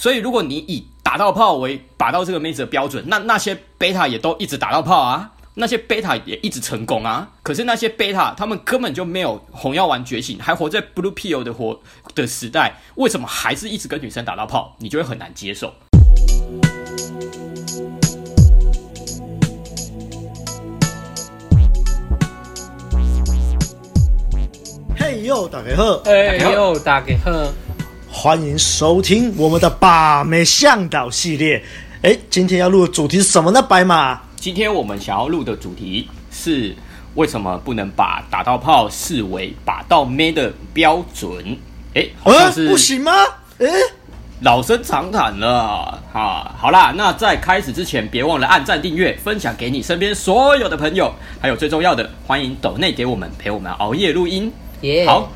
所以如果你以打到炮为打到这个妹子的标准，那那些贝塔也都一直打到炮啊，那些贝塔也一直成功啊。可是那些贝塔他们根本就没有红药丸觉醒，还活在 blue pill 的活的时代，为什么还是一直跟女生打到炮？你就会很难接受。嘿呦，大家好！哎呦，大家好！欢迎收听我们的把妹向导系列。哎，今天要录的主题是什么呢？白马，今天我们想要录的主题是为什么不能把打到炮视为把到妹的标准？哎，好像是不行吗？哎，老生常谈了哈。好啦，那在开始之前，别忘了按赞、订阅、分享给你身边所有的朋友，还有最重要的，欢迎抖内给我们陪我们熬夜录音。Yeah. 好，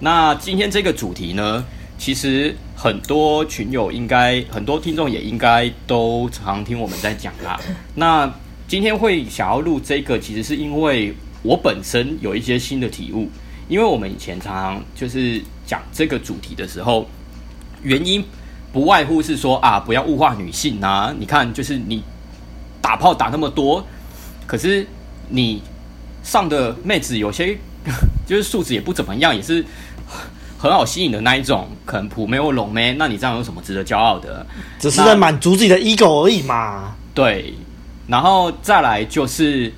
那今天这个主题呢，其实很多群友应该，很多听众也应该都常听我们在讲啦。那今天会想要录这个，其实是因为我本身有一些新的体悟。因为我们以前常常就是讲这个主题的时候，原因不外乎是说啊，不要物化女性啊。你看，就是你打炮打那么多，可是你上的妹子有些。就是素质也不怎么样，也是很好吸引的那一种，可能普妹或龙妹，那你这样有什么值得骄傲的？只是在满足自己的 ego 而已嘛。对，然后再来就是，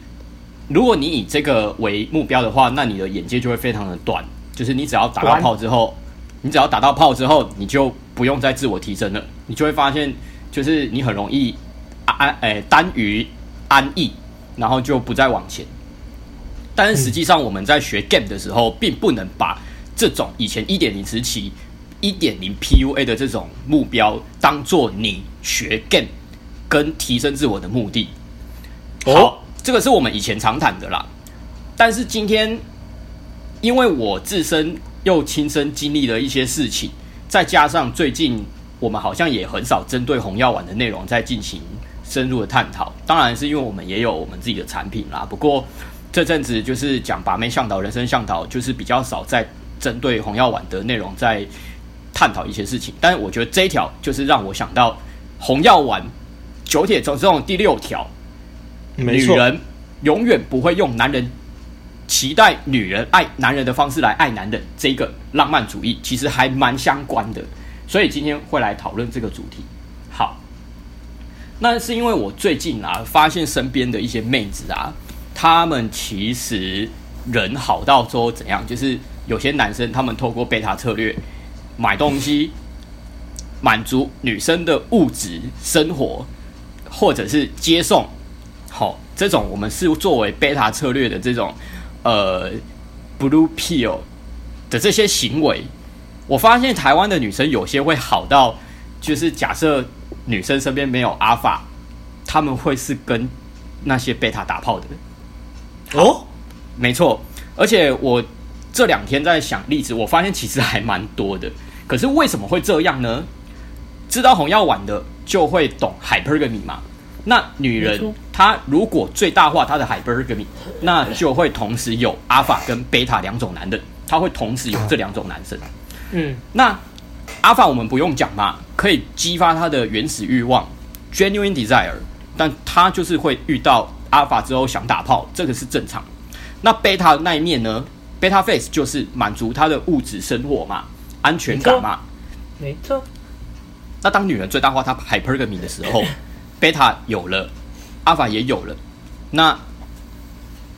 如果你以这个为目标的话，那你的眼界就会非常的短。就是你只要打到炮之后，你只要打到炮之后，你就不用再自我提升了，你就会发现，就是你很容易安诶单于安逸，然后就不再往前。但是实际上，我们在学 game 的时候，并不能把这种以前一点零时期一点零 PUA 的这种目标，当做你学 game 跟提升自我的目的。好，这个是我们以前常谈的啦。但是今天，因为我自身又亲身经历了一些事情，再加上最近我们好像也很少针对红药丸的内容在进行深入的探讨。当然是因为我们也有我们自己的产品啦。不过，这阵子就是讲把妹向导、人生向导，就是比较少在针对红药丸的内容在探讨一些事情。但是我觉得这一条就是让我想到红药丸九铁中这种第六条，女人永远不会用男人期待女人爱男人的方式来爱男人，这个浪漫主义其实还蛮相关的。所以今天会来讨论这个主题。好，那是因为我最近啊发现身边的一些妹子啊。她们其实人好到说怎样？就是有些男生，他们透过贝塔策略买东西，满足女生的物质生活，或者是接送，好，这种我们是作为贝塔策略的这种呃 blue pill 的这些行为。我发现台湾的女生有些会好到，就是假设女生身边没有阿法，他们会是跟那些贝塔打炮的。哦，没错，而且我这两天在想例子，我发现其实还蛮多的。可是为什么会这样呢？知道红药丸的就会懂 hypergamy 嘛。那女人她如果最大化她的 hypergamy，那就会同时有 alpha 跟 beta 两种男人，她会同时有这两种男生。嗯，那 alpha 我们不用讲嘛，可以激发她的原始欲望 genuine desire，但她就是会遇到。阿尔法之后想打炮，这个是正常。那贝塔那一面呢？贝塔 face 就是满足他的物质生活嘛，安全感嘛。没错。那当女人最大化她 hypergamy 的时候，贝塔有了，阿尔法也有了，那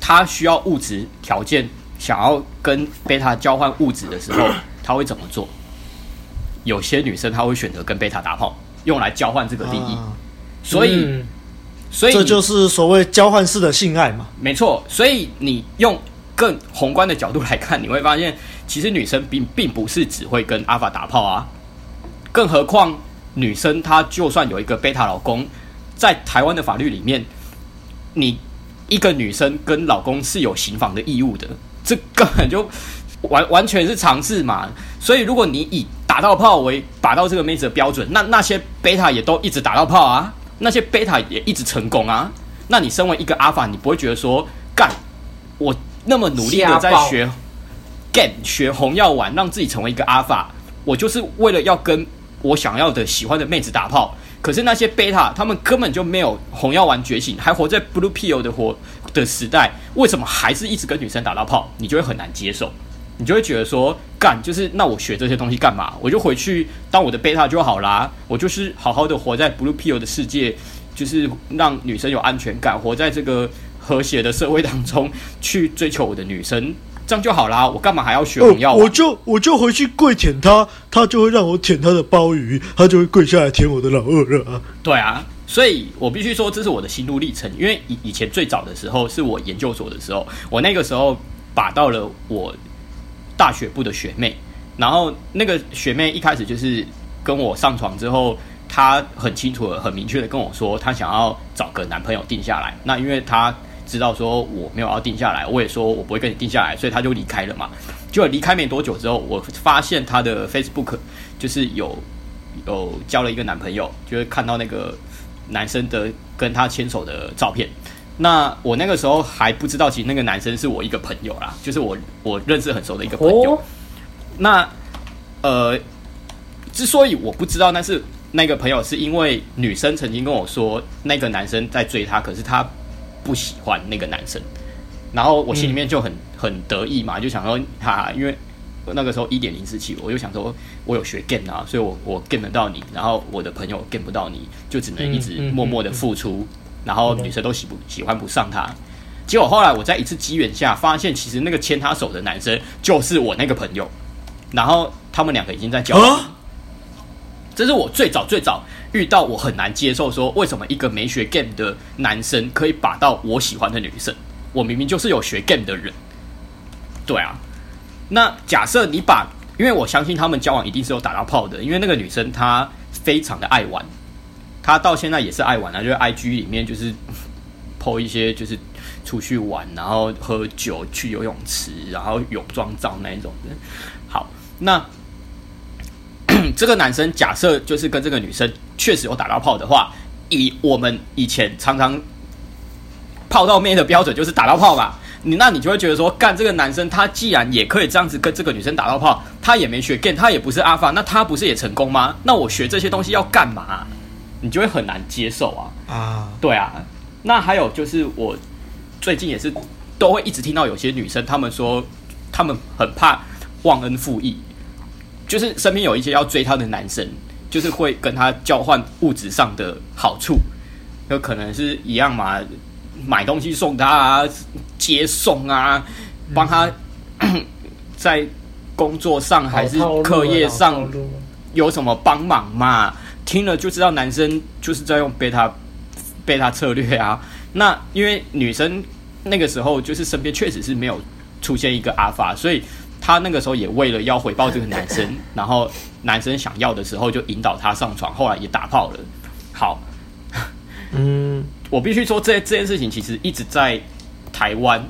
她需要物质条件，想要跟贝塔交换物质的时候，她会怎么做？有些女生她会选择跟贝塔打炮，用来交换这个利益。啊、所以。嗯所以这就是所谓交换式的性爱嘛？没错，所以你用更宏观的角度来看，你会发现，其实女生并并不是只会跟阿法打炮啊。更何况，女生她就算有一个贝塔老公，在台湾的法律里面，你一个女生跟老公是有行房的义务的，这根本就完完全是常识嘛。所以，如果你以打到炮为打到这个妹子的标准，那那些贝塔也都一直打到炮啊。那些贝塔也一直成功啊，那你身为一个阿法，你不会觉得说，干，我那么努力的在学 game 学红药丸，让自己成为一个阿法，我就是为了要跟我想要的、喜欢的妹子打炮。可是那些贝塔，他们根本就没有红药丸觉醒，还活在 Blue Pill 的活的时代，为什么还是一直跟女生打到炮？你就会很难接受，你就会觉得说，干就是那我学这些东西干嘛？我就回去当我的贝塔就好啦，我就是好好的活在 Blue Pill 的世界，就是让女生有安全感，活在这个和谐的社会当中，去追求我的女生。这样就好啦，我干嘛还要学红药丸？我就我就回去跪舔她，她就会让我舔她的鲍鱼，她就会跪下来舔我的老二了。对啊，所以我必须说这是我的心路历程。因为以以前最早的时候是我研究所的时候，我那个时候把到了我大学部的学妹，然后那个学妹一开始就是跟我上床之后，她很清楚的、很明确的跟我说，她想要找个男朋友定下来。那因为她。知道说我没有要定下来，我也说我不会跟你定下来，所以他就离开了嘛。就离开没多久之后，我发现他的 Facebook 就是有有交了一个男朋友，就是看到那个男生的跟他牵手的照片。那我那个时候还不知道，其实那个男生是我一个朋友啦，就是我我认识很熟的一个朋友。那呃，之所以我不知道那是那个朋友，是因为女生曾经跟我说那个男生在追她，可是他。不喜欢那个男生，然后我心里面就很很得意嘛，就想说哈，因为那个时候一点零四七，我就想说我有学 game 啊，所以我我 game 得到你，然后我的朋友 game 不到你，就只能一直默默的付出，然后女生都喜不喜欢不上他，结果后来我在一次机缘下发现，其实那个牵他手的男生就是我那个朋友，然后他们两个已经在交往，这是我最早最早。遇到我很难接受，说为什么一个没学 game 的男生可以把到我喜欢的女生？我明明就是有学 game 的人。对啊，那假设你把，因为我相信他们交往一定是有打到炮的，因为那个女生她非常的爱玩，她到现在也是爱玩啊，就是 IG 里面就是 po 一些就是出去玩，然后喝酒去游泳池，然后泳装照那一种的。好，那。这个男生假设就是跟这个女生确实有打到炮的话，以我们以前常常泡到妹的标准就是打到炮吧。你那你就会觉得说，干这个男生他既然也可以这样子跟这个女生打到炮，他也没学 game，他也不是阿发，那他不是也成功吗？那我学这些东西要干嘛？你就会很难接受啊。啊，对啊。那还有就是我最近也是都会一直听到有些女生她们说，她们很怕忘恩负义。就是身边有一些要追她的男生，就是会跟她交换物质上的好处，有可能是一样嘛，买东西送她啊，接送啊，帮她 在工作上还是课业上有什么帮忙嘛？听了就知道男生就是在用贝塔贝塔策略啊。那因为女生那个时候就是身边确实是没有出现一个阿法，所以。他那个时候也为了要回报这个男生，然后男生想要的时候就引导他上床，后来也打炮了。好，嗯，我必须说这这件事情其实一直在台湾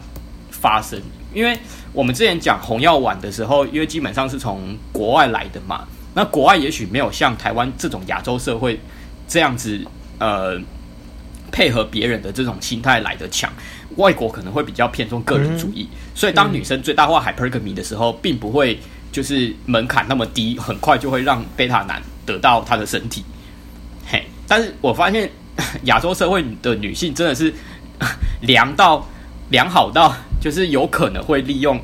发生，因为我们之前讲红药丸的时候，因为基本上是从国外来的嘛，那国外也许没有像台湾这种亚洲社会这样子，呃，配合别人的这种心态来的强。外国可能会比较偏重个人主义，所以当女生最大化 hypergamy 的时候，并不会就是门槛那么低，很快就会让贝塔男得到他的身体。嘿，但是我发现 亚洲社会的女性真的是良到良好到，就是有可能会利用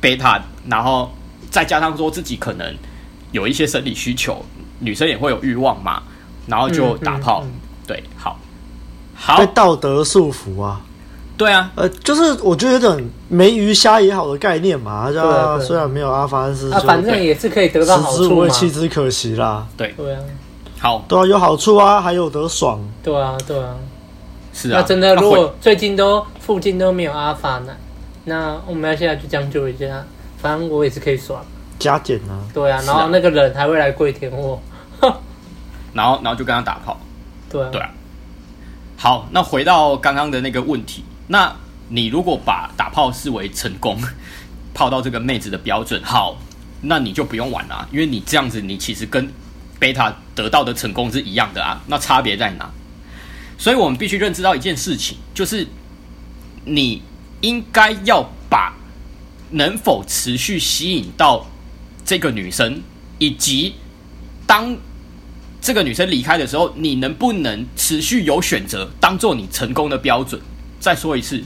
贝塔，然后再加上说自己可能有一些生理需求，女生也会有欲望嘛，然后就打炮。嗯嗯嗯、对，好，好，被道德束缚啊。对啊，呃，就是我觉得有点没鱼虾也好的概念嘛，对啊，虽然没有阿法，但是反正也是可以得到好处嘛，食之无味，弃之可惜啦。对对啊，好，对啊，有好处啊，还有得爽。对啊，对啊，是啊。那真的，如果最近都附近都没有阿法呢，那我们要现在去将就一下，反正我也是可以爽，加减啊。对啊，然后那个人还会来跪舔我，然后然后就跟他打炮。对啊，对啊。好，那回到刚刚的那个问题。那你如果把打炮视为成功，泡到这个妹子的标准，好，那你就不用玩了，因为你这样子，你其实跟贝塔得到的成功是一样的啊。那差别在哪？所以我们必须认知到一件事情，就是你应该要把能否持续吸引到这个女生，以及当这个女生离开的时候，你能不能持续有选择，当做你成功的标准？再说一次，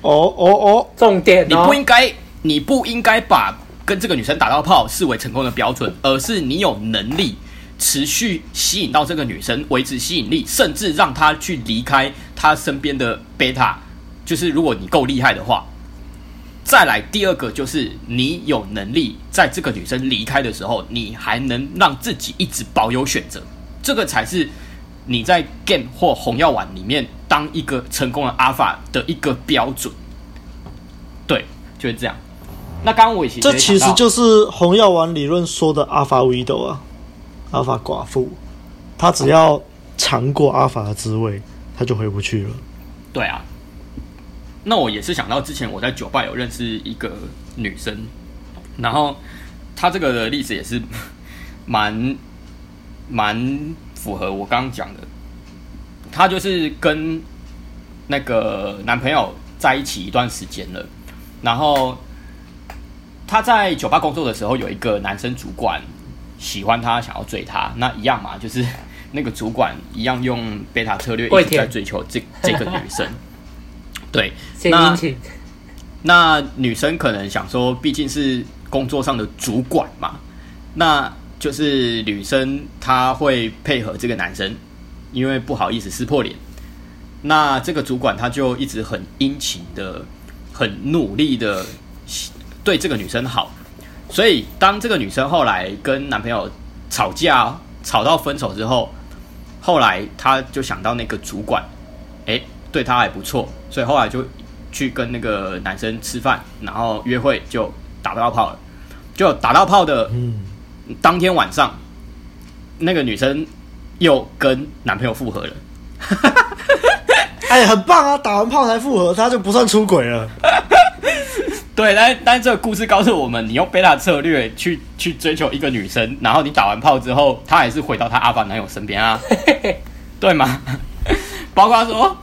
哦哦哦，重点、哦，你不应该，你不应该把跟这个女生打到炮视为成功的标准，而是你有能力持续吸引到这个女生，维持吸引力，甚至让她去离开她身边的贝塔。就是如果你够厉害的话。再来第二个就是你有能力在这个女生离开的时候，你还能让自己一直保有选择，这个才是你在 game 或红药丸里面当一个成功的 alpha 的一个标准。对，就是这样。那刚刚我其实这其实就是红药丸理论说的 alpha widow 啊，alpha 寡妇，她只要尝过 alpha 的滋味，她就回不去了。对啊。那我也是想到之前我在酒吧有认识一个女生，然后她这个的例子也是蛮蛮符合我刚刚讲的。她就是跟那个男朋友在一起一段时间了，然后她在酒吧工作的时候，有一个男生主管喜欢她，想要追她。那一样嘛，就是 那个主管一样用贝塔策略一直在追求这这个女生。对，那那女生可能想说，毕竟是工作上的主管嘛，那就是女生她会配合这个男生，因为不好意思撕破脸。那这个主管他就一直很殷勤的、很努力的对这个女生好，所以当这个女生后来跟男朋友吵架，吵到分手之后，后来他就想到那个主管，哎。对他还不错，所以后来就去跟那个男生吃饭，然后约会就打到炮了。就打到炮的当天晚上，那个女生又跟男朋友复合了。哎，很棒啊！打完炮才复合，他就不算出轨了。对，但但这个故事告诉我们，你用贝塔策略去去追求一个女生，然后你打完炮之后，她还是回到她阿爸男友身边啊，对吗？包括说。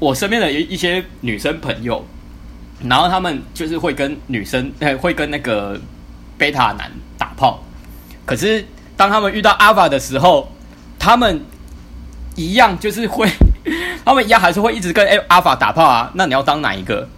我身边的一一些女生朋友，然后他们就是会跟女生，会跟那个贝塔男打炮。可是当他们遇到阿法的时候，他们一样就是会，他们一样还是会一直跟阿法打炮啊。那你要当哪一个？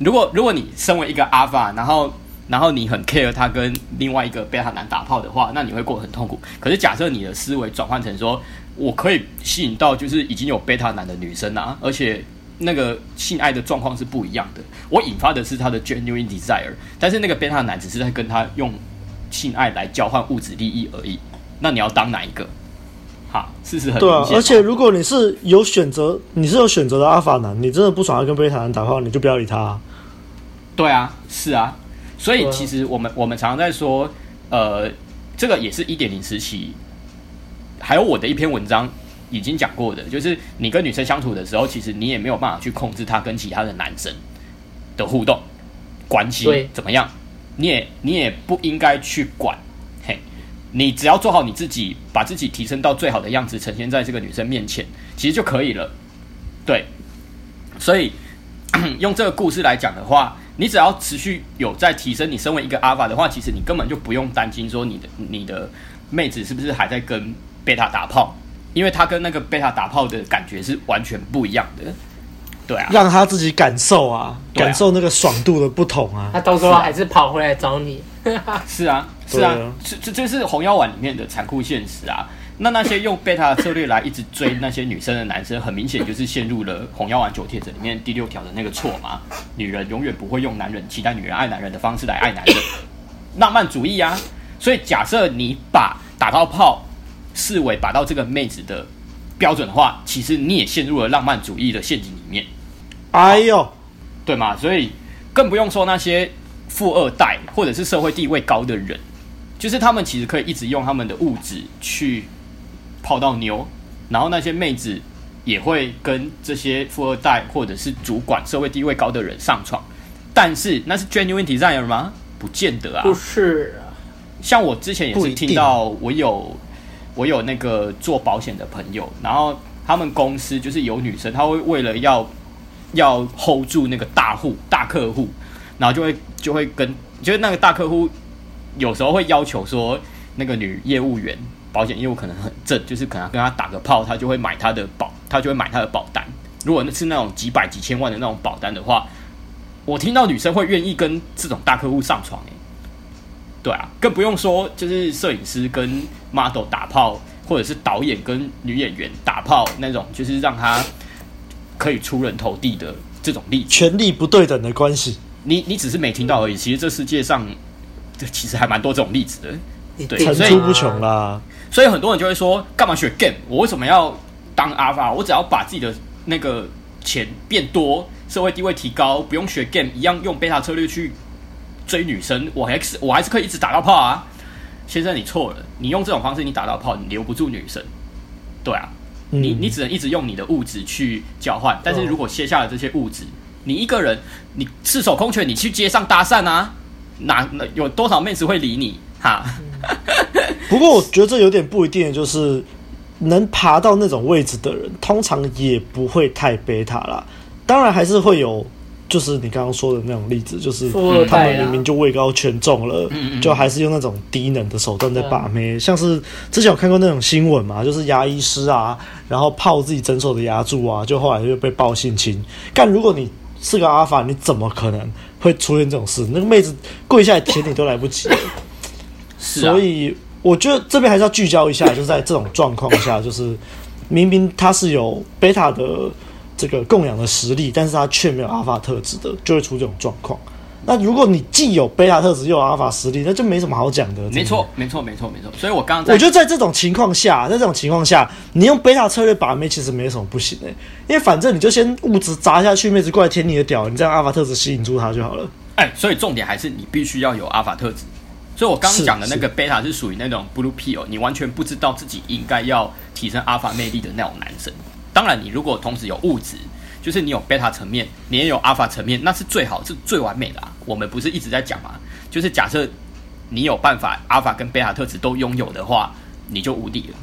如果如果你身为一个阿法，然后然后你很 care 他跟另外一个贝塔男打炮的话，那你会过得很痛苦。可是假设你的思维转换成说，我可以吸引到就是已经有贝塔男的女生啊，而且那个性爱的状况是不一样的。我引发的是他的 genuine desire，但是那个贝塔男只是在跟他用性爱来交换物质利益而已。那你要当哪一个？哈，事实很。对啊，而且如果你是有选择，你是有选择的阿法男，你真的不爽要跟贝塔男打炮，你就不要理他啊。对啊，是啊。所以其实我们我们常常在说，呃，这个也是一点零时期。还有我的一篇文章已经讲过的，就是你跟女生相处的时候，其实你也没有办法去控制她跟其他的男生的互动关系怎么样，你也你也不应该去管，嘿，你只要做好你自己，把自己提升到最好的样子，呈现在这个女生面前，其实就可以了。对，所以 用这个故事来讲的话，你只要持续有在提升，你身为一个 Alpha 的话，其实你根本就不用担心说你的你的妹子是不是还在跟。贝塔打炮，因为她跟那个贝塔打炮的感觉是完全不一样的，对啊，让他自己感受啊，啊感受那个爽度的不同啊。他到时候还是跑回来找你，是啊，是啊，这这这是红药丸里面的残酷现实啊。那那些用贝塔策略来一直追那些女生的男生，很明显就是陷入了红药丸九铁则里面第六条的那个错嘛。女人永远不会用男人期待女人爱男人的方式来爱男人，浪漫主义啊。所以假设你把打到炮。视为把到这个妹子的标准的话，其实你也陷入了浪漫主义的陷阱里面。哎呦，对嘛？所以更不用说那些富二代或者是社会地位高的人，就是他们其实可以一直用他们的物质去泡到妞，然后那些妹子也会跟这些富二代或者是主管、社会地位高的人上床。但是那是 genuine desire 吗？不见得啊。不是啊。像我之前也是听到我有。我有那个做保险的朋友，然后他们公司就是有女生，她会为了要要 hold 住那个大户大客户，然后就会就会跟就是那个大客户有时候会要求说那个女业务员保险业务可能很正，就是可能跟他打个炮，他就会买他的保，他就会买他的保单。如果那是那种几百几千万的那种保单的话，我听到女生会愿意跟这种大客户上床，欸，对啊，更不用说就是摄影师跟 model 打炮，或者是导演跟女演员打炮那种，就是让他可以出人头地的这种例子，权力不对等的关系。你你只是没听到而已，其实这世界上这其实还蛮多这种例子的，对，层出不穷啦。所以很多人就会说，干嘛学 game？我为什么要当 alpha？我只要把自己的那个钱变多，社会地位提高，不用学 game，一样用 beta 策略去追女生，我还是我还是可以一直打到炮啊。先生，你错了，你用这种方式你打到炮，你留不住女生。对啊，嗯、你你只能一直用你的物质去交换，但是如果卸下了这些物质，你一个人你赤手空拳，你去街上搭讪啊，哪有多少妹子会理你？哈。不过我觉得这有点不一定，就是能爬到那种位置的人，通常也不会太贝塔啦。当然还是会有，就是你刚刚说的那种例子，就是他们明明就位高权重了，就还是用那种低能的手段在把妹。像是之前有看过那种新闻嘛，就是牙医师啊，然后泡自己诊所的牙柱啊，就后来就被爆性侵。但如果你是个阿法，你怎么可能会出现这种事？那个妹子跪下来舔你都来不及。所以。我觉得这边还是要聚焦一下，就是在这种状况下，就是明明他是有贝塔的这个供养的实力，但是他却没有阿尔法特质的，就会出这种状况。那如果你既有贝塔特质又有阿尔法实力，那就没什么好讲的。没错，没错，没错，没错。所以我刚刚我觉得在这种情况下，在这种情况下，你用贝塔策略把妹其实没什么不行的，因为反正你就先物质砸下去，妹子过来舔你的屌，你这样阿尔法特质吸引住他就好了。哎，所以重点还是你必须要有阿尔法特质。所以，我刚刚讲的那个贝塔是属于那种 blue pill，你完全不知道自己应该要提升 alpha 魅力的那种男生。当然，你如果同时有物质，就是你有贝塔层面，你也有 alpha 层面，那是最好，是最完美的啊。我们不是一直在讲吗？就是假设你有办法 alpha 跟贝塔特质都拥有的话，你就无敌了。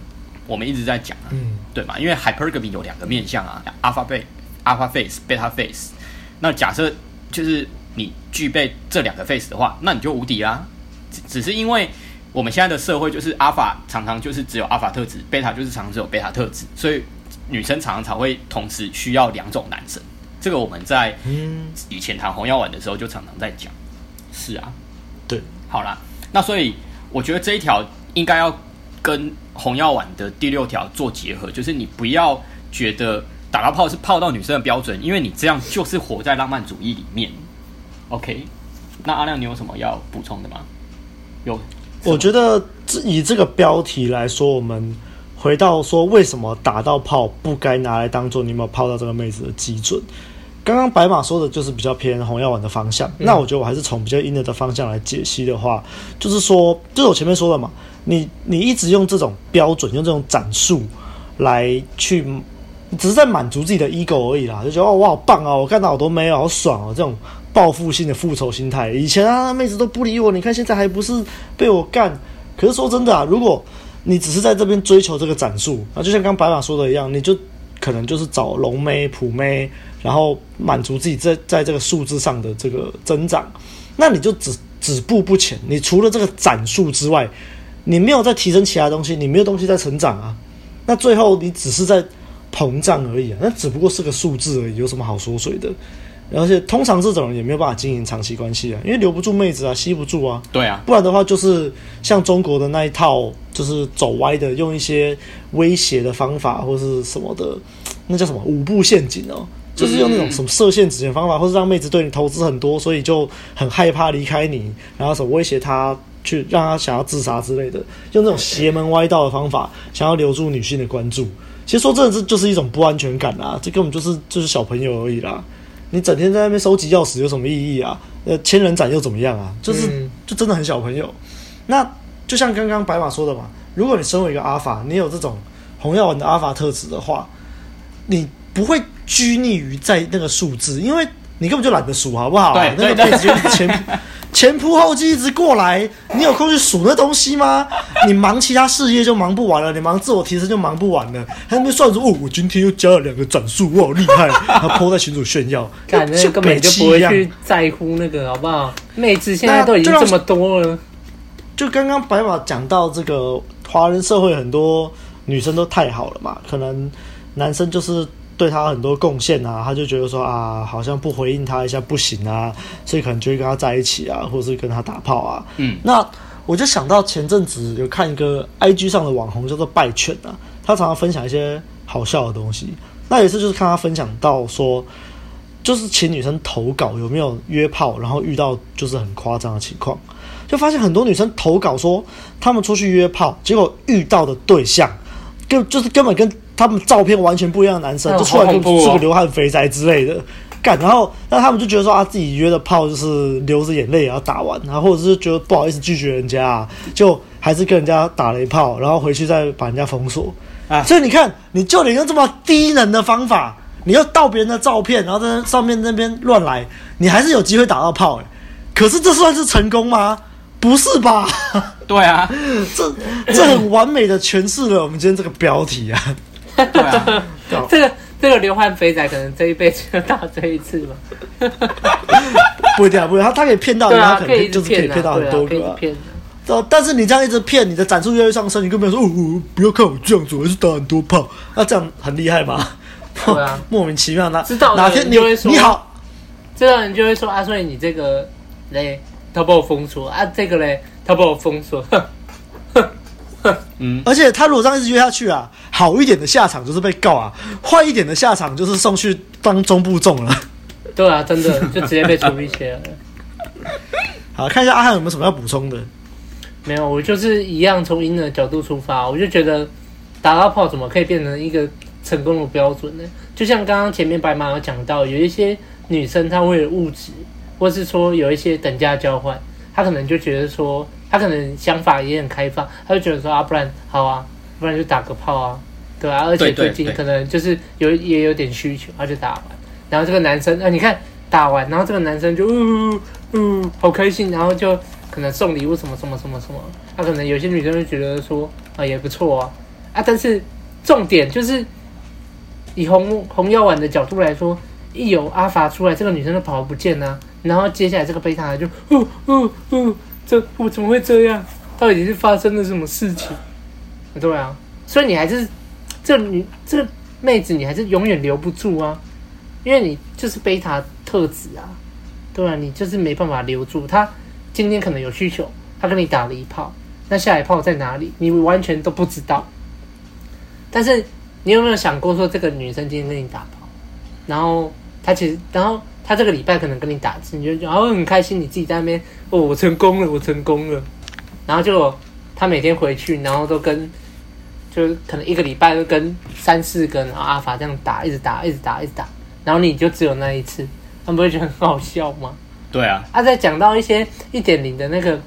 我们一直在讲啊，嗯，对吗？因为 hypergamy 有两个面向啊，alpha 贝阿尔法 face、贝塔 face。那假设就是你具备这两个 face 的话，那你就无敌啦。只只是因为我们现在的社会就是阿法常常就是只有阿法特质，贝塔就是常常只有贝塔特质，所以女生常常会同时需要两种男生。这个我们在以前谈红药丸的时候就常常在讲。是啊，对，好啦，那所以我觉得这一条应该要跟红药丸的第六条做结合，就是你不要觉得打到炮是泡到女生的标准，因为你这样就是活在浪漫主义里面。OK，那阿亮你有什么要补充的吗？有，我觉得以这个标题来说，我们回到说为什么打到炮不该拿来当做你有没有泡到这个妹子的基准。刚刚白马说的就是比较偏红药丸的方向，嗯、那我觉得我还是从比较阴的的方向来解析的话，就是说，就是我前面说的嘛，你你一直用这种标准，用这种战术来去，只是在满足自己的 ego 而已啦，就觉得哦，我好棒哦，我看到好多妹，好爽哦，这种。报复性的复仇心态，以前啊，妹子都不理我，你看现在还不是被我干？可是说真的啊，如果你只是在这边追求这个展数啊，就像刚白马说的一样，你就可能就是找龙妹、普妹，然后满足自己在在这个数字上的这个增长，那你就只止步不前。你除了这个展数之外，你没有在提升其他东西，你没有东西在成长啊。那最后你只是在膨胀而已啊，那只不过是个数字而已，有什么好缩水的？而且通常这种人也没有办法经营长期关系啊，因为留不住妹子啊，吸不住啊。对啊，不然的话就是像中国的那一套，就是走歪的，用一些威胁的方法或是什么的，那叫什么五步陷阱哦，就是用那种什么设限、止钱方法，或是让妹子对你投资很多，所以就很害怕离开你，然后什么威胁她去让她想要自杀之类的，用那种邪门歪道的方法，想要留住女性的关注。其实说真的，这就是一种不安全感啦，这根本就是就是小朋友而已啦。你整天在那边收集钥匙有什么意义啊？呃，千人斩又怎么样啊？就是就真的很小朋友。那就像刚刚白马说的嘛，如果你身为一个阿法，你有这种红药丸的阿法特质的话，你不会拘泥于在那个数字，因为你根本就懒得数，好不好？对，那个辈子就前前仆后继一直过来，你有空去数那东西吗？你忙其他事业就忙不完了，你忙自我提升就忙不完了。他们算说哦，我今天又加了两个转速，我好厉害，然后 po 在群主炫耀，感觉根本就不会去在乎那个，好不好？妹子现在都已经这么多了。就刚刚白马讲到这个华人社会很多女生都太好了嘛，可能男生就是对他很多贡献啊，他就觉得说啊，好像不回应他一下不行啊，所以可能就会跟他在一起啊，或者是跟他打炮啊。嗯，那我就想到前阵子有看一个 IG 上的网红叫做拜犬啊，他常常分享一些好笑的东西。那有一次就是看他分享到说。就是请女生投稿有没有约炮，然后遇到就是很夸张的情况，就发现很多女生投稿说他们出去约炮，结果遇到的对象，跟就是根本跟他们照片完全不一样的男生，就出来就是个流汗肥宅之类的，干，然后那他们就觉得说啊自己约的炮就是流着眼泪也要打完，然后或者是觉得不好意思拒绝人家，啊，就还是跟人家打了一炮，然后回去再把人家封锁啊，所以你看，你就得用这么低能的方法。你要盗别人的照片，然后在上面那边乱来，你还是有机会打到炮诶。可是这算是成功吗？不是吧？对啊，这这很完美的诠释了我们今天这个标题啊。对啊，这个这个流汗肥仔可能这一辈子就打这一次吧。不一定啊，不一定，他他可以骗到你，他可能就是可以骗到很多个。骗。但是你这样一直骗，你的展数越来越上升，你根本说哦，不要看我这样子，我还是打很多炮，那这样很厉害吗？对啊，莫名其妙的，知道哪天你会说你好，知道人就会说啊，所以你这个嘞，他把我封锁啊，这个嘞，他把我封锁，嗯，而且他如果这样一直约下去啊，好一点的下场就是被告啊，坏一点的下场就是送去当中部众了。对啊，真的就直接被处理起来了。好，看一下阿汉有没有什么要补充的？没有，我就是一样从赢的角度出发，我就觉得打到炮怎么可以变成一个。成功的标准呢？就像刚刚前面白马有讲到，有一些女生她为了物质，或是说有一些等价交换，她可能就觉得说，她可能想法也很开放，他就觉得说啊，不然好啊，不然就打个炮啊，对啊，而且最近可能就是有也有点需求，他就打完，然后这个男生啊，你看打完，然后这个男生就呜呜好开心，然后就可能送礼物什么什么什么什么，他、啊、可能有些女生就觉得说啊也不错啊，啊，但是重点就是。以红红药丸的角度来说，一有阿法出来，这个女生就跑不见啊。然后接下来这个贝塔就，哦哦哦，这我怎么会这样？到底是发生了什么事情？对啊，所以你还是这女这妹子，你还是永远留不住啊，因为你就是贝塔特质啊，对啊，你就是没办法留住她。今天可能有需求，她跟你打了一炮，那下一炮在哪里？你完全都不知道。但是。你有没有想过说，这个女生今天跟你打炮，然后她其实，然后她这个礼拜可能跟你打字，你就觉得哦很开心，你自己在那边哦我成功了，我成功了，然后就他每天回去，然后都跟，就可能一个礼拜都跟三四个然后阿法这样打，一直打，一直打，一直打，然后你就只有那一次，他们不会觉得很好笑吗？对啊，啊在讲到一些一点零的那个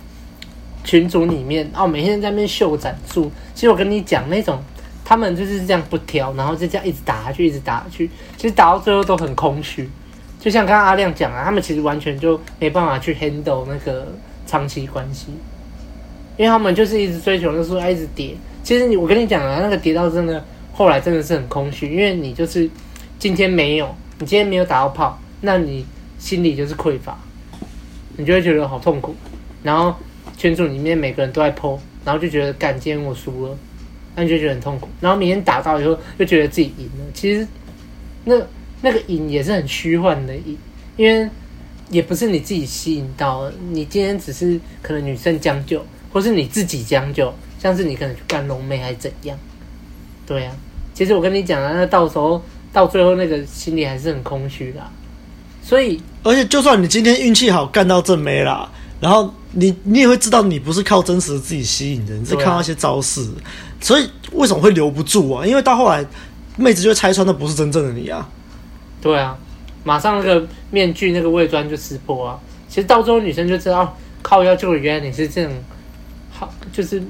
群组里面哦，每天在那边秀展数，其实我跟你讲那种。他们就是这样不挑，然后就这样一直打下去，一直打下去。其实打到最后都很空虚，就像刚刚阿亮讲啊，他们其实完全就没办法去 handle 那个长期关系，因为他们就是一直追求，就是说一直跌。其实你我跟你讲啊，那个跌到真的后来真的是很空虚，因为你就是今天没有，你今天没有打到炮，那你心里就是匮乏，你就会觉得好痛苦。然后群组里面每个人都在 po，然后就觉得感，今天我输了。那就觉得很痛苦，然后明天打到以后又觉得自己赢了。其实那那个瘾也是很虚幻的瘾，因为也不是你自己吸引到，你今天只是可能女生将就，或是你自己将就，像是你可能去干龙妹还是怎样？对啊，其实我跟你讲啊，那到时候到最后那个心里还是很空虚的。所以，而且就算你今天运气好干到正妹啦，然后你你也会知道你不是靠真实的自己吸引的，你是靠那些招式。所以为什么会留不住啊？因为到后来，妹子就会拆穿那不是真正的你啊。对啊，马上那个面具那个伪装就撕破啊。其实到最后女生就知道，靠腰就原来你是这种，好就是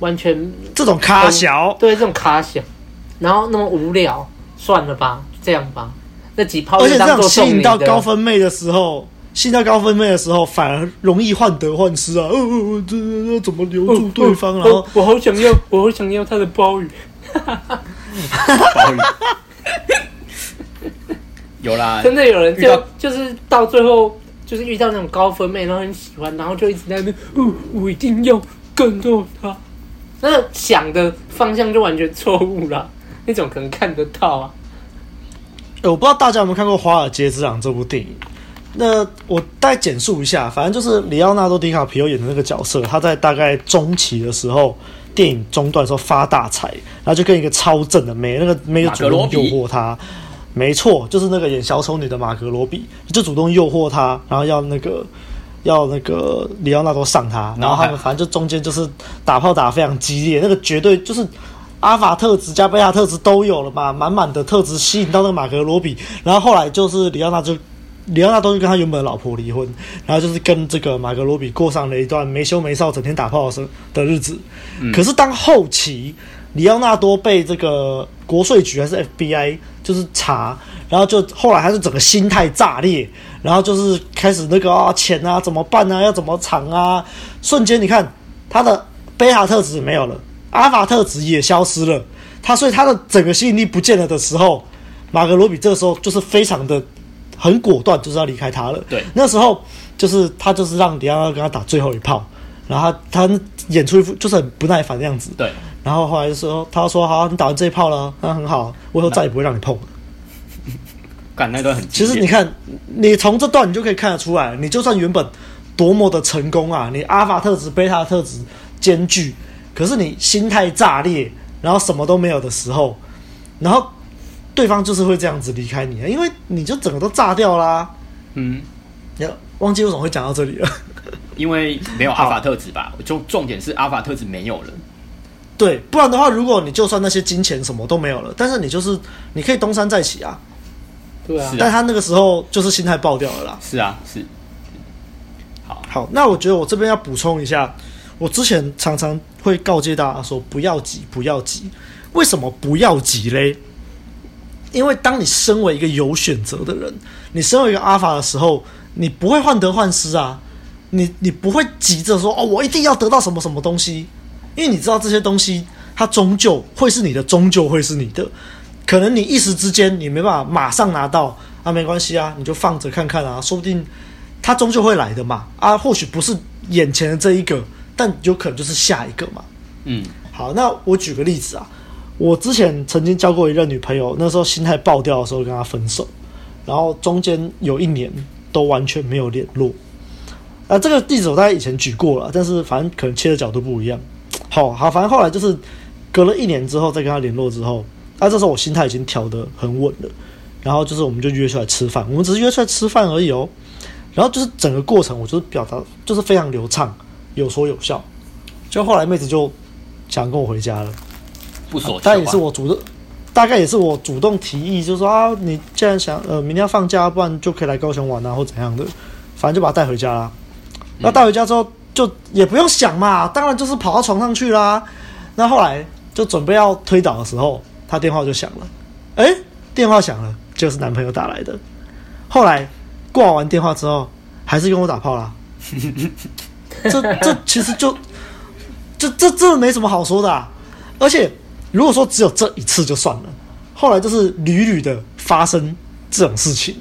完全这种卡小，对这种卡小，然后那么无聊，算了吧，这样吧，那几炮而且这样吸引到高分妹的时候。吸引到高分妹的时候，反而容易患得患失啊！哦哦，这这怎么留住对方啊？我好想要，我好想要他的鲍鱼。鲍鱼有啦，真的有人就就是到最后，就是遇到那种高分妹，然后很喜欢，然后就一直在那边，哦，我一定要跟到她。那想的方向就完全错误了。那种可能看得到啊。欸、我不知道大家有没有看过《华尔街之狼》这部电影。那我大概简述一下，反正就是里奥纳多·迪卡皮欧演的那个角色，他在大概中期的时候，电影中段的时候发大财，然后就跟一个超正的妹，那个妹就主动诱惑他。没错，就是那个演小丑女的马格罗比，就主动诱惑他，然后要那个要那个里奥纳多上他，然后他们反正就中间就是打炮打得非常激烈，那个绝对就是。阿法特质加贝塔特质都有了嘛，满满的特质吸引到那个马格罗比，然后后来就是里奥纳就里奥纳多就跟他原本的老婆离婚，然后就是跟这个马格罗比过上了一段没羞没臊、整天打炮的的日子。嗯、可是当后期里奥纳多被这个国税局还是 FBI 就是查，然后就后来他就整个心态炸裂，然后就是开始那个啊钱啊怎么办啊，要怎么藏啊，瞬间你看他的贝塔特质没有了。阿法特质也消失了，他所以他的整个吸引力不见了的时候，马格罗比这个时候就是非常的很果断，就是要离开他了。对，那时候就是他就是让迪奥跟他打最后一炮，然后他，他演出一副就是很不耐烦的样子。对，然后后来就说他说好，你打完这一炮了，那很好，我以后再也不会让你碰了。干那段很，其实你看，你从这段你就可以看得出来，你就算原本多么的成功啊，你阿法特质、贝塔特质兼具。可是你心态炸裂，然后什么都没有的时候，然后对方就是会这样子离开你，因为你就整个都炸掉啦、啊。嗯，要忘记为什么会讲到这里了，因为没有阿法特质吧？就重点是阿法特质没有了。对，不然的话，如果你就算那些金钱什么都没有了，但是你就是你可以东山再起啊。对啊，但他那个时候就是心态爆掉了啦。是啊，是。好，好，那我觉得我这边要补充一下。我之前常常会告诫大家说：“不要急，不要急。”为什么不要急嘞？因为当你身为一个有选择的人，你身为一个阿法的时候，你不会患得患失啊！你你不会急着说：“哦，我一定要得到什么什么东西。”因为你知道这些东西，它终究会是你的，终究会是你的。可能你一时之间你没办法马上拿到啊，没关系啊，你就放着看看啊，说不定它终究会来的嘛！啊，或许不是眼前的这一个。但有可能就是下一个嘛。嗯，好，那我举个例子啊，我之前曾经交过一任女朋友，那时候心态爆掉的时候跟她分手，然后中间有一年都完全没有联络。啊，这个例子我大概以前举过了，但是反正可能切的角度不一样。好好，反正后来就是隔了一年之后再跟他联络之后，啊，这时候我心态已经调得很稳了，然后就是我们就约出来吃饭，我们只是约出来吃饭而已哦。然后就是整个过程，我就是表达就是非常流畅。有说有笑，就后来妹子就想跟我回家了，不说，但也是我主动，大概也是我主动提议，就是说啊，你既然想呃明天要放假，不然就可以来高雄玩啊，或怎样的，反正就把他带回家啦。那带回家之后，就也不用想嘛，当然就是跑到床上去啦。那后来就准备要推倒的时候，她电话就响了，诶，电话响了，就是男朋友打来的。后来挂完电话之后，还是跟我打炮啦。这这其实就，这这这没什么好说的啊，而且如果说只有这一次就算了，后来就是屡屡的发生这种事情，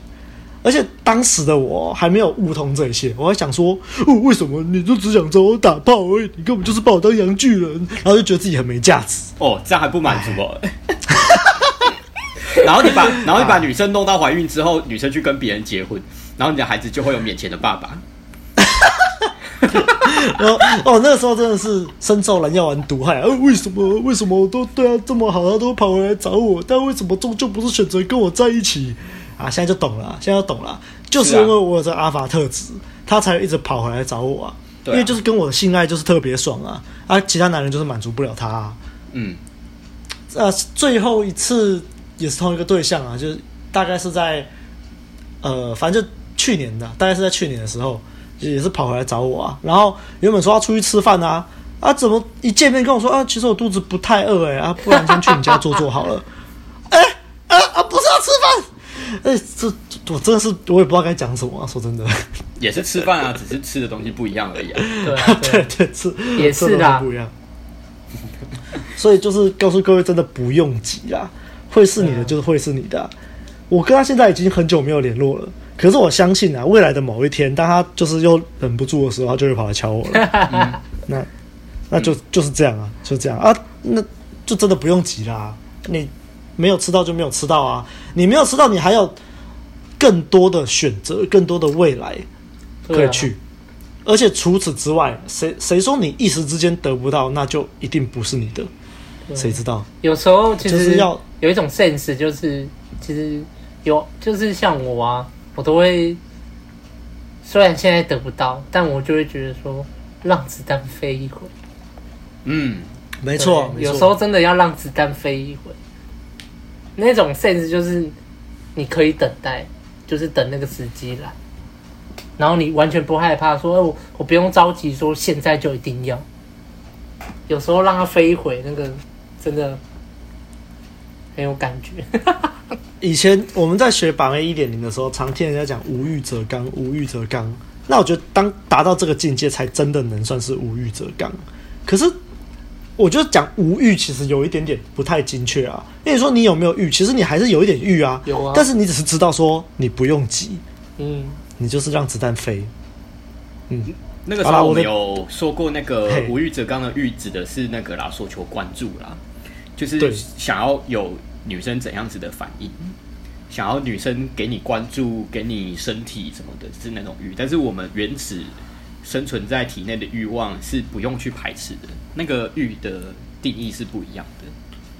而且当时的我还没有悟通这些，我还想说，哦，为什么你就只想找我打炮而已？你根本就是把我当洋巨人，然后就觉得自己很没价值。哦，这样还不满足哦？然后你把然后你把女生弄到怀孕之后，女生去跟别人结婚，然后你的孩子就会有免钱的爸爸。然后哦，那个时候真的是深受蓝药丸毒害啊！为什么？为什么我都对他这么好，他都跑回来找我？但为什么终究不是选择跟我在一起啊？现在就懂了，现在就懂了，就是因为我有这阿法特质，他才一直跑回来找我啊！因为就是跟我的性爱就是特别爽啊！啊，其他男人就是满足不了他啊。嗯，呃，最后一次也是同一个对象啊，就是大概是在呃，反正就去年的，大概是在去年的时候。也是跑回来找我啊，然后原本说要出去吃饭啊，啊，怎么一见面跟我说啊，其实我肚子不太饿哎，啊，不然先去你家坐坐好了，哎，啊啊，不是要吃饭，哎，这我真的是我也不知道该讲什么啊，说真的，也是吃饭啊，只是吃的东西不一样而已啊，对啊对对，吃也是的不一样，所以就是告诉各位，真的不用急啦，会是你的就是会是你的，我跟他现在已经很久没有联络了。可是我相信啊，未来的某一天，当他就是又忍不住的时候，他就会跑来敲我了。嗯、那那就就是这样啊，就这样啊，那就真的不用急啦。你没有吃到就没有吃到啊，你没有吃到，你还有更多的选择，更多的未来可以去。而且除此之外，谁谁说你一时之间得不到，那就一定不是你的？谁知道？有时候其实要有一种 sense，就是其实有，就是像我啊，我都会，虽然现在得不到，但我就会觉得说，让子弹飞一回。嗯，没错，有时候真的要让子弹飞一回。那种 sense 就是你可以等待，就是等那个时机来。然后你完全不害怕，说，我我不用着急，说现在就一定要。有时候让它飞回，那个真的很有感觉。以前我们在学榜 A 一点零的时候，常听人家讲无欲则刚，无欲则刚。那我觉得，当达到这个境界，才真的能算是无欲则刚。可是，我觉得讲无欲其实有一点点不太精确啊。因为说你有没有欲，其实你还是有一点欲啊。有啊。但是你只是知道说你不用急。嗯。你就是让子弹飞，嗯，那个时候我们有说过，那个无欲则刚的欲指的是那个啦，所求关注啦，就是想要有女生怎样子的反应，想要女生给你关注，给你身体什么的，是那种欲。但是我们原始生存在体内的欲望是不用去排斥的，那个欲的定义是不一样的。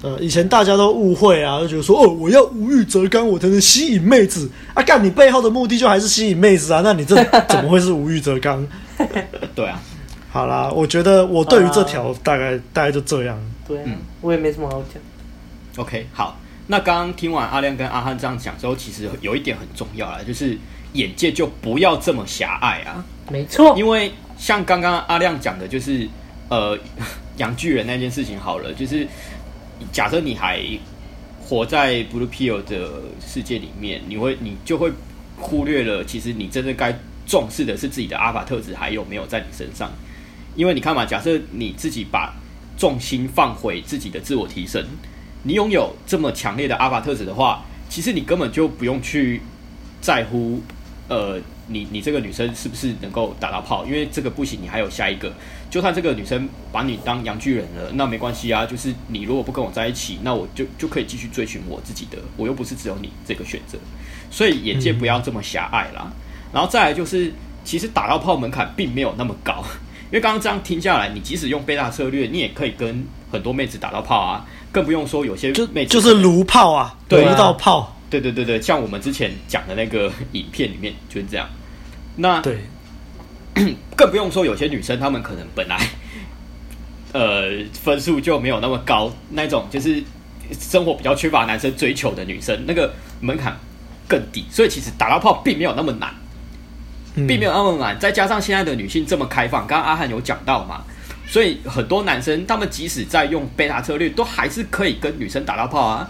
呃，以前大家都误会啊，就觉得说哦，我要无欲则刚，我才能吸引妹子啊！干，你背后的目的就还是吸引妹子啊？那你这怎么会是无欲则刚？对啊，好啦，我觉得我对于这条大概、啊、大概就这样。对、啊，嗯，我也没什么好讲。OK，好，那刚刚听完阿亮跟阿汉这样讲之后，其实有一点很重要啦，就是眼界就不要这么狭隘啊。没错，因为像刚刚阿亮讲的，就是呃，养巨人那件事情好了，就是。假设你还活在 Blue Pill 的世界里面，你会你就会忽略了，其实你真正该重视的是自己的阿法特质还有没有在你身上。因为你看嘛，假设你自己把重心放回自己的自我提升，你拥有这么强烈的阿法特质的话，其实你根本就不用去在乎，呃。你你这个女生是不是能够打到炮？因为这个不行，你还有下一个。就算这个女生把你当洋巨人了，那没关系啊。就是你如果不跟我在一起，那我就就可以继续追寻我自己的。我又不是只有你这个选择，所以眼界不要这么狭隘啦。然后再来就是，其实打到炮门槛并没有那么高。因为刚刚这样听下来，你即使用贝塔策略，你也可以跟很多妹子打到炮啊。更不用说有些妹子就就是炉炮啊，对，卢到炮。对对对对，像我们之前讲的那个 影片里面就是这样。那对，更不用说有些女生，她们可能本来 呃分数就没有那么高，那种就是生活比较缺乏男生追求的女生，那个门槛更低。所以其实打到炮并没有那么难，并没有那么难。再加上现在的女性这么开放，刚刚阿汉有讲到嘛，所以很多男生他们即使在用贝塔策略，都还是可以跟女生打到炮啊。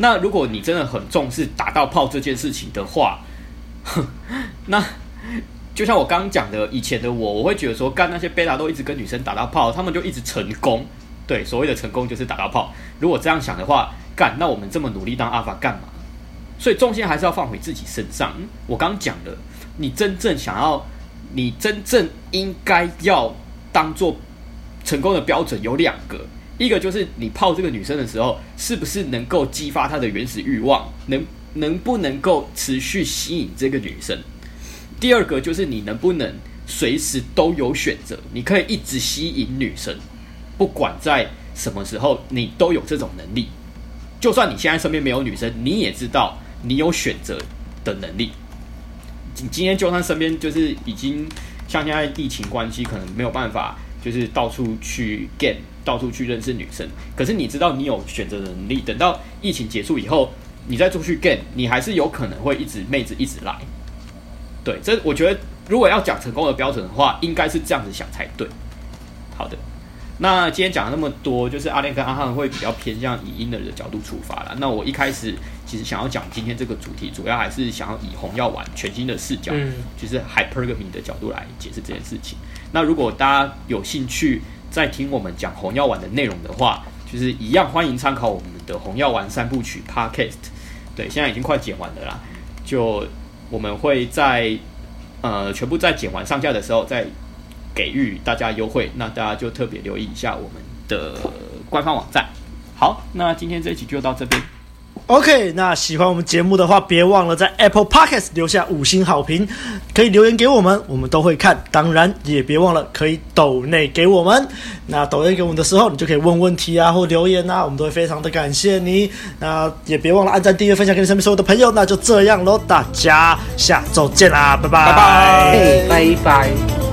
那如果你真的很重视打到炮这件事情的话，哼 那就像我刚刚讲的，以前的我，我会觉得说，干那些贝拉都一直跟女生打到炮，他们就一直成功。对，所谓的成功就是打到炮。如果这样想的话，干那我们这么努力当阿法干嘛？所以重心还是要放回自己身上。我刚讲的，你真正想要，你真正应该要当做成功的标准有两个。一个就是你泡这个女生的时候，是不是能够激发她的原始欲望，能能不能够持续吸引这个女生？第二个就是你能不能随时都有选择，你可以一直吸引女生，不管在什么时候，你都有这种能力。就算你现在身边没有女生，你也知道你有选择的能力。你今天就算身边就是已经像现在疫情关系，可能没有办法，就是到处去 get。到处去认识女生，可是你知道你有选择的能力。等到疫情结束以后，你再出去 game，你还是有可能会一直妹子一直来。对，这我觉得如果要讲成功的标准的话，应该是这样子想才对。好的，那今天讲了那么多，就是阿亮跟阿汉会比较偏向以婴儿的角度出发啦。那我一开始其实想要讲今天这个主题，主要还是想要以红药丸全新的视角，嗯，就是 hypergamy 的角度来解释这件事情。那如果大家有兴趣，在听我们讲红药丸的内容的话，就是一样欢迎参考我们的红药丸三部曲 Podcast。对，现在已经快剪完了啦，就我们会在呃全部在剪完上架的时候，再给予大家优惠，那大家就特别留意一下我们的官方网站。好，那今天这一集就到这边。OK，那喜欢我们节目的话，别忘了在 Apple Podcast 留下五星好评，可以留言给我们，我们都会看。当然，也别忘了可以抖内给我们。那抖内给我们的时候，你就可以问问题啊，或留言啊，我们都会非常的感谢你。那也别忘了按赞、订阅、分享给你身边所有的朋友。那就这样喽，大家下周见啦，拜拜，拜拜。拜拜。